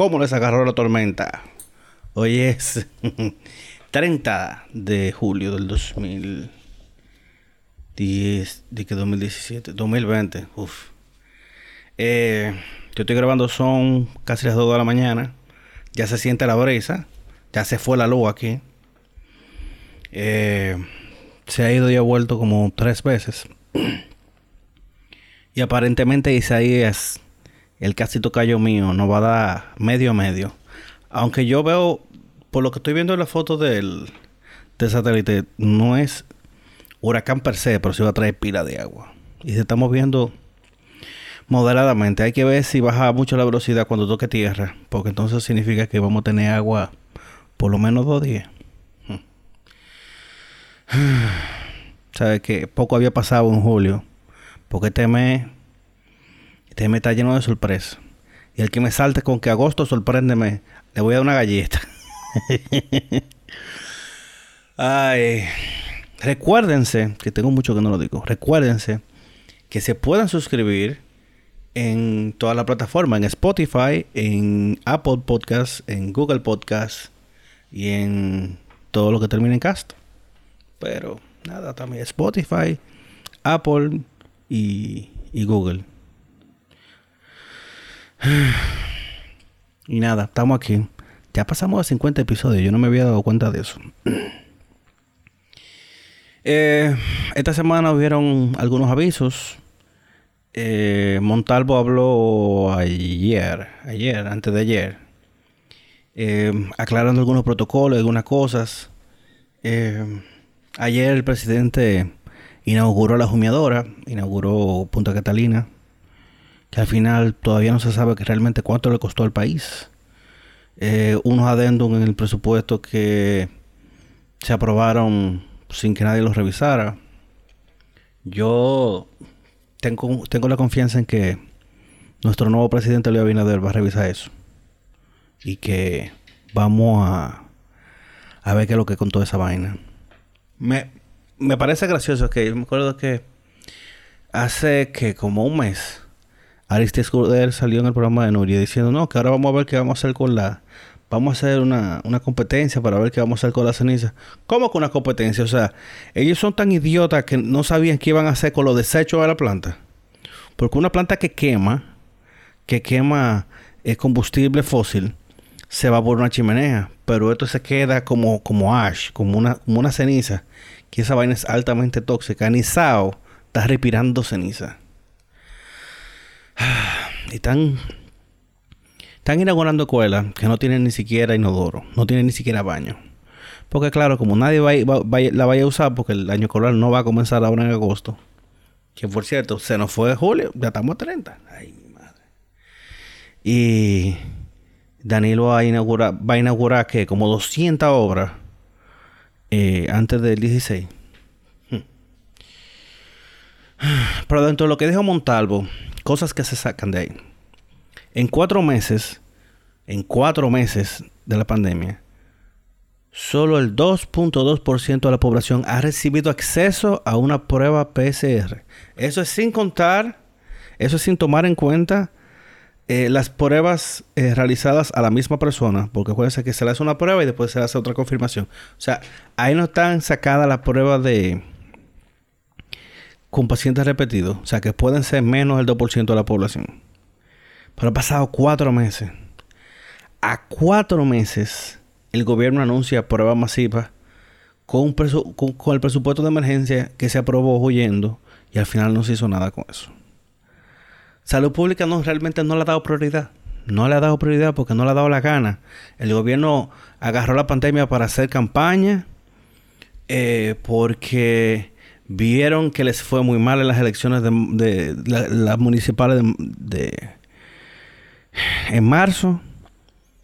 ¿Cómo les agarró la tormenta? Hoy es 30 de julio del 2010, de que 2017, 2020, uf. Eh, yo estoy grabando, son casi las 2 de la mañana. Ya se siente la brisa, ya se fue la luz aquí. Eh, se ha ido y ha vuelto como tres veces. y aparentemente Isaías el casi tocayo mío nos va a dar medio a medio. Aunque yo veo, por lo que estoy viendo en la foto del, satélite, no es huracán per se, pero sí va a traer pila de agua. Y se estamos viendo moderadamente. Hay que ver si baja mucho la velocidad cuando toque tierra, porque entonces significa que vamos a tener agua por lo menos dos días. Sabes que poco había pasado en julio, porque este mes este me está lleno de sorpresas. Y el que me salte con que agosto sorpréndeme, le voy a dar una galleta. Ay, recuérdense, que tengo mucho que no lo digo, recuérdense que se puedan suscribir en toda la plataforma, en Spotify, en Apple Podcasts, en Google Podcasts y en todo lo que termine en cast. Pero nada, también Spotify, Apple y Google. Y nada, estamos aquí. Ya pasamos a 50 episodios. Yo no me había dado cuenta de eso. Eh, esta semana hubieron algunos avisos. Eh, Montalvo habló ayer, ayer, antes de ayer, eh, aclarando algunos protocolos, algunas cosas. ayer el presidente inauguró la jumiadora, inauguró Punta Catalina, que al final todavía no se sabe que realmente cuánto le costó al país. Eh, unos adendum en el presupuesto que se aprobaron sin que nadie los revisara. Yo tengo, tengo la confianza en que nuestro nuevo presidente Leo Abinader va a revisar eso. Y que vamos a, a ver qué es lo que contó esa vaina. Me, me parece gracioso que yo me acuerdo que hace que como un mes Aristides Escudero salió en el programa de Nuria diciendo, no, que ahora vamos a ver qué vamos a hacer con la... Vamos a hacer una, competencia para ver qué vamos a hacer con la ceniza. ¿Cómo con una competencia? O sea, ellos son tan idiotas que no sabían qué iban a hacer con los desechos de la planta. Porque una planta que quema, que quema el combustible fósil, se va por una chimenea. Pero esto se queda como, como ash, como una, como una ceniza. Que esa vaina es altamente tóxica. Ni Sao está respirando ceniza. Y están, están inaugurando escuelas que no tienen ni siquiera inodoro, no tienen ni siquiera baño. Porque claro, como nadie va, la vaya a usar, porque el año escolar no va a comenzar ahora en agosto. Que por cierto, se nos fue de julio, ya estamos a 30. Ay, mi madre. Y Danilo va a inaugurar, va a inaugurar que como 200 obras eh, antes del 16. Pero dentro de lo que dijo Montalvo, cosas que se sacan de ahí. En cuatro meses, en cuatro meses de la pandemia, solo el 2.2% de la población ha recibido acceso a una prueba PCR. Eso es sin contar, eso es sin tomar en cuenta eh, las pruebas eh, realizadas a la misma persona, porque ser que se le hace una prueba y después se le hace otra confirmación. O sea, ahí no están sacadas las pruebas de con pacientes repetidos, o sea que pueden ser menos del 2% de la población. Pero ha pasado cuatro meses. A cuatro meses, el gobierno anuncia pruebas masivas con, el presupuesto de emergencia que se aprobó huyendo y al final no se hizo nada con eso. Salud Pública no realmente no le ha dado prioridad. No le ha dado prioridad porque no le ha dado la gana. El gobierno agarró la pandemia para hacer campaña eh, porque vieron que les fue muy mal en las elecciones de, las municipales de, en marzo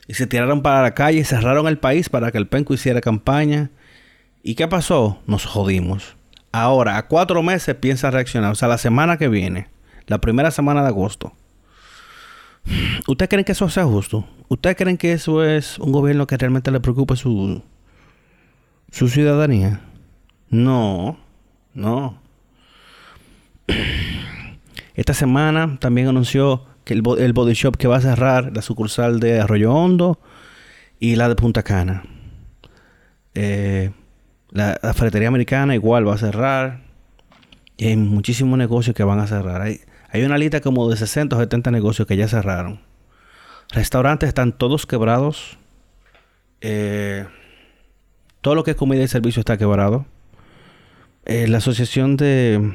y se tiraron para la calle y cerraron el país para que el penco hiciera campaña. ¿Y qué pasó? Nos jodimos. Ahora, a cuatro meses piensa reaccionar. O sea, la semana que viene, la primera semana de agosto. ¿Ustedes creen que eso sea justo? ¿Ustedes creen que eso es un gobierno que realmente le preocupe su, su ciudadanía? No. No. Esta semana también anunció que el, el body shop que va a cerrar, la sucursal de Arroyo Hondo y la de Punta Cana. Eh, la, la, ferretería americana igual va a cerrar. Y hay muchísimos negocios que van a cerrar. Hay, una lista como de 60 o 70 negocios que ya cerraron. Restaurantes están todos quebrados. Eh, todo lo que es comida y servicio está quebrado. Eh, la asociación de,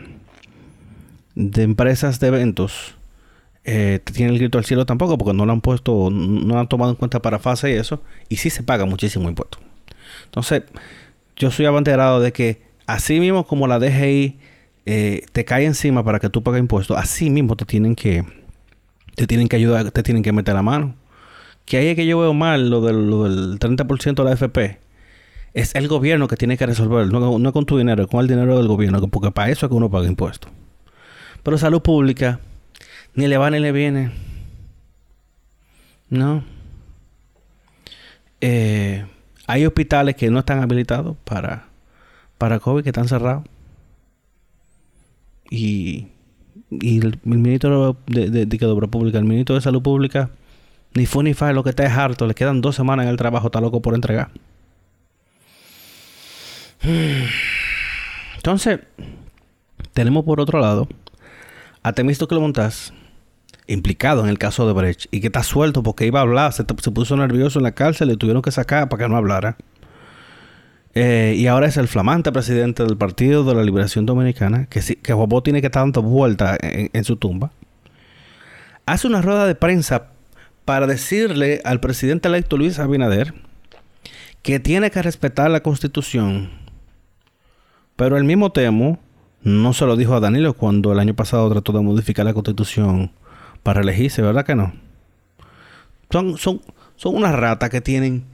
de empresas de eventos eh, tiene el grito al cielo tampoco porque no lo han puesto, no lo han tomado en cuenta para fase y eso. Y sí se paga muchísimo impuesto. Entonces, yo soy abanderado de que así mismo como la DGI eh, te cae encima para que tú pagues impuestos, así mismo te tienen que te tienen que ayudar, te tienen que meter la mano. Que ahí es que yo veo mal lo del, lo del 30% de la FP es el gobierno que tiene que resolver, no, no con tu dinero, con el dinero del gobierno, porque para eso es que uno paga impuestos. Pero salud pública, ni le va ni le viene. No. Eh, hay hospitales que no están habilitados para, para COVID, que están cerrados. Y, y el, ministro de, de, de, Pública, el ministro de Salud Pública, ni fue ni fa, lo que está es harto, le quedan dos semanas en el trabajo, está loco por entregar. Entonces, tenemos por otro lado a Temisto montas implicado en el caso de Brecht, y que está suelto porque iba a hablar, se, puso nervioso en la cárcel, le tuvieron que sacar para que no hablara. Eh, y ahora es el flamante presidente del Partido de la Liberación Dominicana, que, que Bobo tiene que estar dando vuelta en, en su tumba. Hace una rueda de prensa para decirle al presidente electo Luis Abinader que tiene que respetar la constitución pero el mismo Temo no se lo dijo a Danilo cuando el año pasado trató de modificar la constitución para elegirse, ¿verdad que no? Son, son, son unas ratas que tienen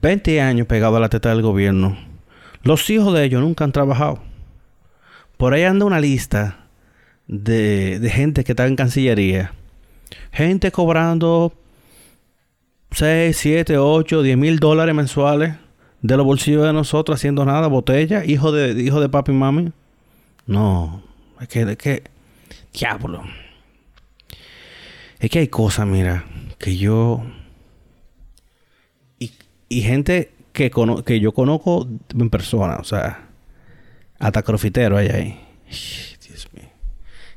20 años pegados a la teta del gobierno. Los hijos de ellos nunca han trabajado. Por ahí anda una lista de, de gente que está en Cancillería. Gente cobrando 6, 7, 8, 10 mil dólares mensuales de los bolsillos de nosotros haciendo nada, botella, hijo de, hijo de papi y mami. No, es que, es que, diablo. Es que hay cosas, mira, que yo... Y, y gente que, que yo conozco en persona, o sea, hasta crofitero hay ahí. Dios mío.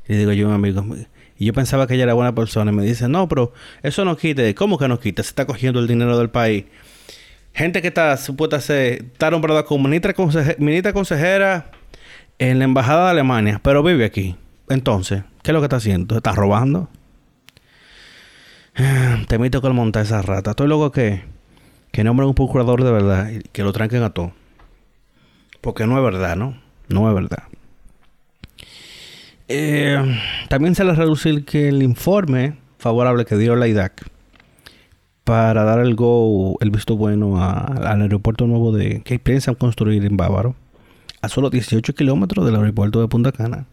Y digo yo, amigo, y yo pensaba que ella era buena persona y me dice, no, pero eso no quite. ¿Cómo que no quita? Se está cogiendo el dinero del país gente que está supuesta ser, está nombrada como ministra, consejera en la embajada de Alemania, pero vive aquí. Entonces, ¿qué es lo que está haciendo? ¿Está robando? Te invito que el monta esa rata. Estoy loco que, que nombren un procurador de verdad y que lo tranquen a todo. Porque no es verdad, ¿no? No es verdad. Eh, también se le reducir que el informe favorable que dio la IDAC para dar el go, el visto bueno al aeropuerto nuevo de que piensan construir en Bávaro, a solo 18 kilómetros del aeropuerto de Punta Cana.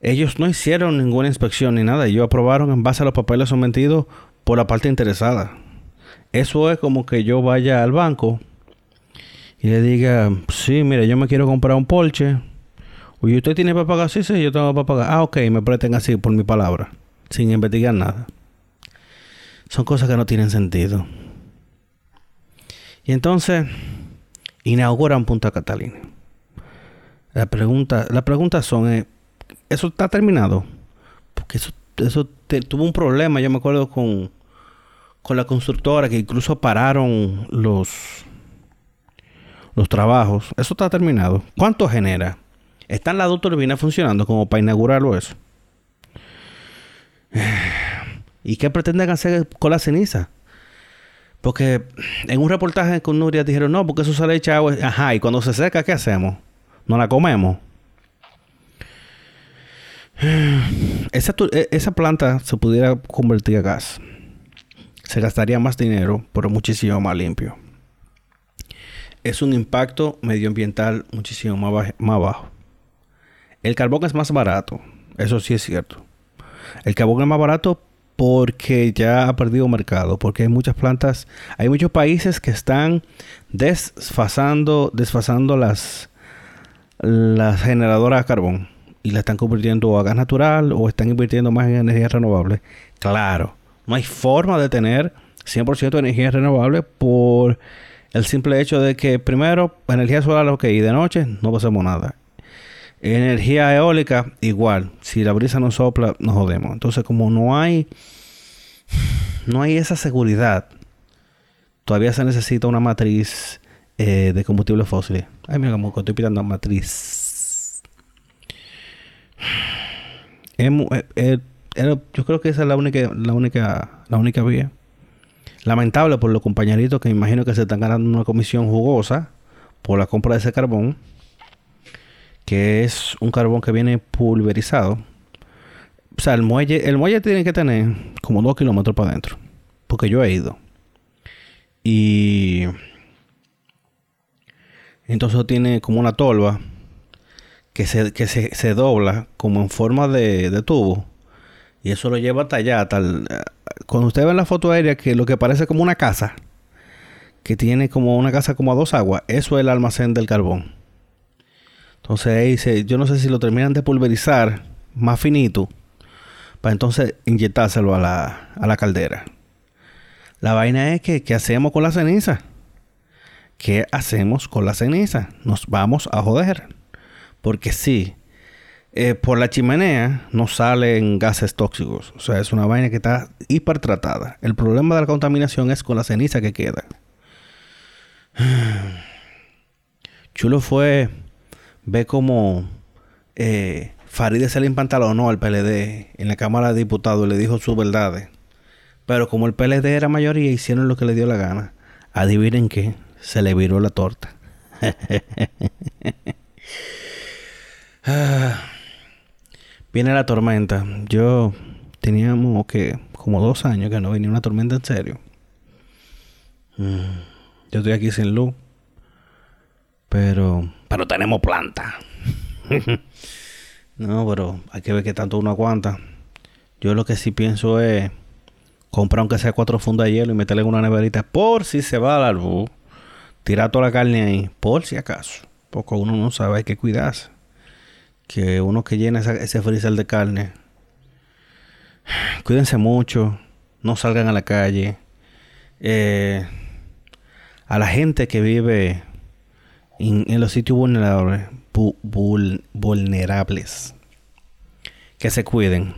Ellos no hicieron ninguna inspección ni nada, ellos aprobaron en base a los papeles sometidos por la parte interesada. Eso es como que yo vaya al banco y le diga, sí, mire, yo me quiero comprar un Porsche. ¿Y usted tiene para pagar? Sí, sí, yo tengo para pagar. Ah, ok, me presten así por mi palabra, sin investigar nada. Son cosas que no tienen sentido. Y entonces inauguran Punta Catalina. La pregunta, la pregunta son, eh, ¿eso está terminado? Porque eso, eso tuvo un problema, yo me acuerdo con, con la constructora que incluso pararon los, los trabajos. ¿Eso está terminado? ¿Cuánto genera? ¿Están las dos turbinas funcionando como para inaugurarlo eso? ¿Y qué pretenden hacer con la ceniza? Porque en un reportaje con Nuria dijeron, no, porque eso sale hecha agua. Ajá, y cuando se seca, ¿qué hacemos? ¿No la comemos? Esa, e, esa planta se pudiera convertir a gas. Se gastaría más dinero, pero muchísimo más limpio. Es un impacto medioambiental muchísimo más bajo. El carbón es más barato, eso sí es cierto. El carbón es más barato porque ya ha perdido mercado, porque hay muchas plantas, hay muchos países que están desfasando, desfasando las, las generadoras de carbón y la están convirtiendo a gas natural o están invirtiendo más en energías renovables Claro, no hay forma de tener 100% de energía renovable por el simple hecho de que, primero, energía solar, ok, y de noche no pasamos nada. Energía eólica, igual. Si la brisa no sopla, nos jodemos. Entonces, como no hay, no hay esa seguridad, todavía se necesita una matriz eh, de combustibles fósiles. Ay, mira, como estoy pidiendo matriz. Eh, eh, yo creo que esa es la única, la única, la única vía. Lamentable por los compañeritos que imagino que se están ganando una comisión jugosa por la compra de ese carbón, que es un carbón que viene pulverizado. O sea, el muelle, el muelle tiene que tener como dos kilómetros para adentro, porque yo he ido. Y entonces tiene como una tolva que se, que se, dobla como en forma de, de tubo y eso lo lleva hasta allá, tal. Cuando usted ve la foto aérea que lo que parece como una casa, que tiene como una casa como a dos aguas, eso es el almacén del carbón. Entonces dice, yo no sé si lo terminan de pulverizar más finito, para entonces inyectárselo a la, a la caldera. La vaina es que, ¿qué hacemos con la ceniza? ¿Qué hacemos con la ceniza? Nos vamos a joder. Porque sí, eh, por la chimenea no salen gases tóxicos. O sea, es una vaina que está hipertratada. El problema de la contaminación es con la ceniza que queda. Chulo fue ver cómo eh, Farideh se le empantalonó al PLD en la Cámara de Diputados y le dijo sus verdades. Pero como el PLD era mayoría, hicieron lo que le dio la gana. Adivinen qué, se le viró la torta. Viene la tormenta. Yo teníamos que como dos años que no venía una tormenta en serio. Mm, yo estoy aquí sin luz. Pero. Pero tenemos planta. no, pero hay que ver qué tanto uno aguanta. Yo lo que sí pienso es comprar aunque sea cuatro fundas de hielo y meterle en una neverita por si se va la luz. Tirar toda la carne ahí, por si acaso. Porque uno no sabe, hay que cuidarse que uno que llena ese freezer de carne, cuídense mucho, no salgan a la calle. Eh, a la gente que vive en, los sitios vulnerables, vulnerables, que se cuiden,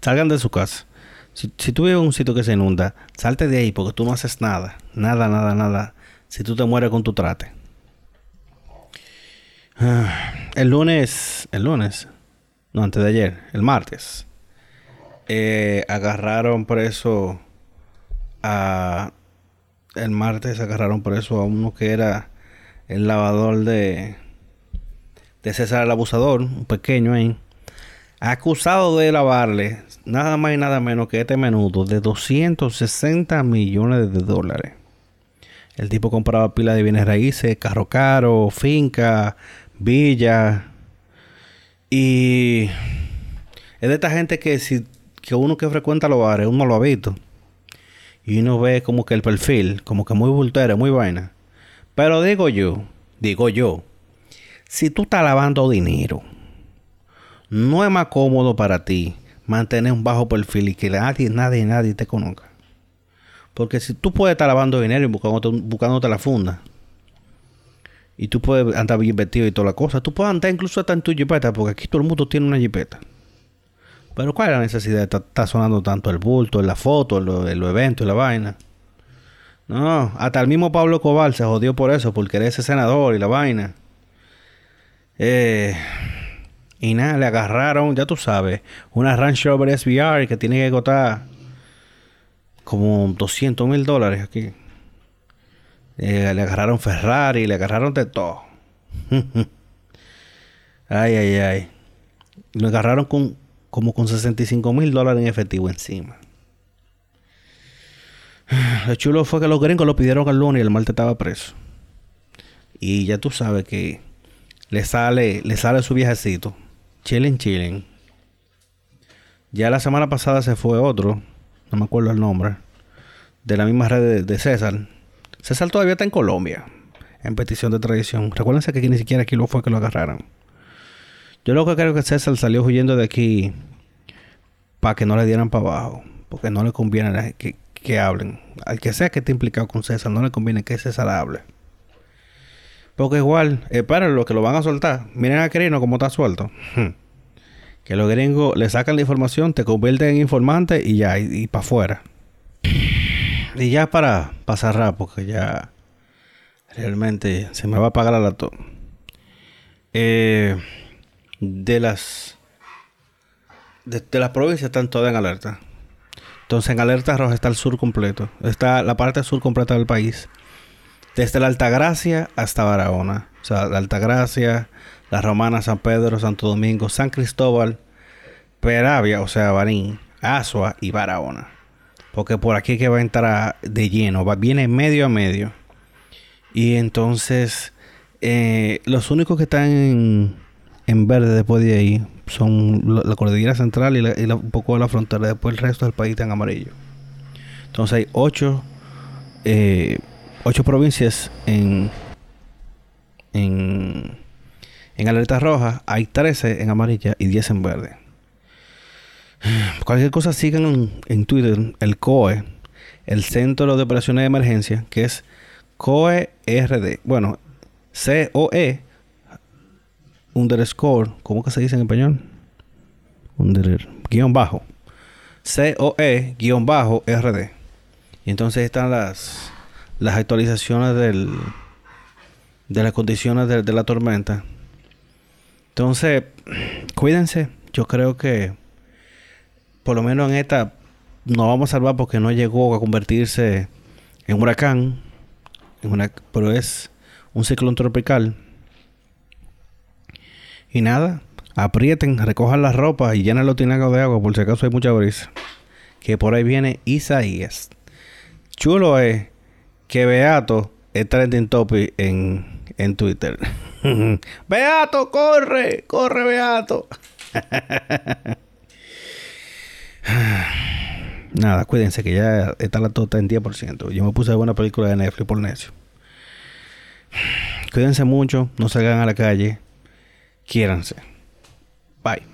salgan de su casa. Si, si tú vives en un sitio que se inunda, salte de ahí porque tú no haces nada, nada, nada, nada. Si tú te mueres con tu trate. Ah, el lunes, el lunes, no, antes de ayer, el martes, eh, agarraron preso a. El martes agarraron preso a uno que era el lavador de. de César el Abusador, un pequeño ahí, acusado de lavarle nada más y nada menos que este menudo de 260 millones de dólares. El tipo compraba pila de bienes raíces, carro caro, finca, Villa. Y es de esta gente que si que uno que frecuenta los bares, uno lo ha visto. Y uno ve como que el perfil, como que muy bultero, muy vaina. Pero digo yo, digo yo, si tú estás lavando dinero, no es más cómodo para ti mantener un bajo perfil y que nadie, nadie, nadie te conozca. Porque si tú puedes estar lavando dinero y buscándote, buscándote la funda, y tú puedes andar bien vestido y toda la cosa. Tú puedes andar incluso hasta en tu jipeta, porque aquí todo el mundo tiene una jipeta. Pero ¿cuál es la necesidad de estar, sonando tanto el bulto, la foto, el, evento y la vaina? No, hasta el mismo Pablo Cobal se jodió por eso, porque era ese senador y la vaina. Eh, y nada, le agarraron, ya tú sabes, una Range Rover SVR que tiene que costar como 200 mil dólares aquí. Eh, le agarraron Ferrari, le agarraron de todo. ay, ay, ay. Lo agarraron con como con 65 mil dólares en efectivo encima. Lo chulo fue que los gringos lo pidieron al lunes y el martes estaba preso. Y ya tú sabes que le sale, le sale su viajecito. Chilling, chilling. Ya la semana pasada se fue otro, no me acuerdo el nombre, de la misma red de César César todavía está en Colombia, en petición de tradición. Recuérdense que ni siquiera aquí lo fue que lo agarraron. Yo lo que creo que César salió huyendo de aquí para que no le dieran para abajo. porque no le conviene que, que hablen. Al que sea que esté implicado con César, no le conviene que César hable. Porque igual, esperen lo que lo van a soltar. Miren a Quirino como está suelto. Hmm. Que los gringos le sacan la información, te convierten en informante y ya, y, para afuera. Y ya para pasar porque ya realmente se me va a apagar la laptop. Eh, de las de, de, las provincias están todas en alerta. Entonces en alerta roja está el sur completo. Está la parte sur completa del país. Desde la Altagracia hasta Barahona. O sea, la Altagracia, la Romana, San Pedro, Santo Domingo, San Cristóbal, Peravia, o sea, Barín, Asua y Barahona. Porque por aquí que va a entrar de lleno, va, viene medio a medio. Y entonces, eh, los únicos que están en, verde después de ahí son la, cordillera central y, un poco de la frontera. Después el resto del país está en amarillo. Entonces hay ocho, eh, ocho provincias en, en, en alerta roja. Hay 13 en amarilla y 10 en verde. Cualquier cosa sigan en, Twitter el COE, el Centro de Operaciones de Emergencia, que es COE RD. Bueno, C-O-E underscore, ¿cómo que se dice en español? Under, guion bajo. C-O-E guion bajo RD. Y entonces están las, las actualizaciones del, de las condiciones de, de la tormenta. Entonces, cuídense. Yo creo que por lo menos en esta, nos vamos a salvar porque no llegó a convertirse en huracán, pero es un ciclón tropical. Y nada, aprieten, recojan la ropa y llenen los tinacos de agua por si acaso hay mucha brisa. Que por ahí viene Isaías. Chulo es que Beato es trending topic en, en Twitter. Beato, corre, corre Beato. Nada, cuídense que ya está la tota en 10%. Yo me puse a ver una película de Netflix por necio. Cuídense mucho, no salgan a la calle. Quiéranse. Bye.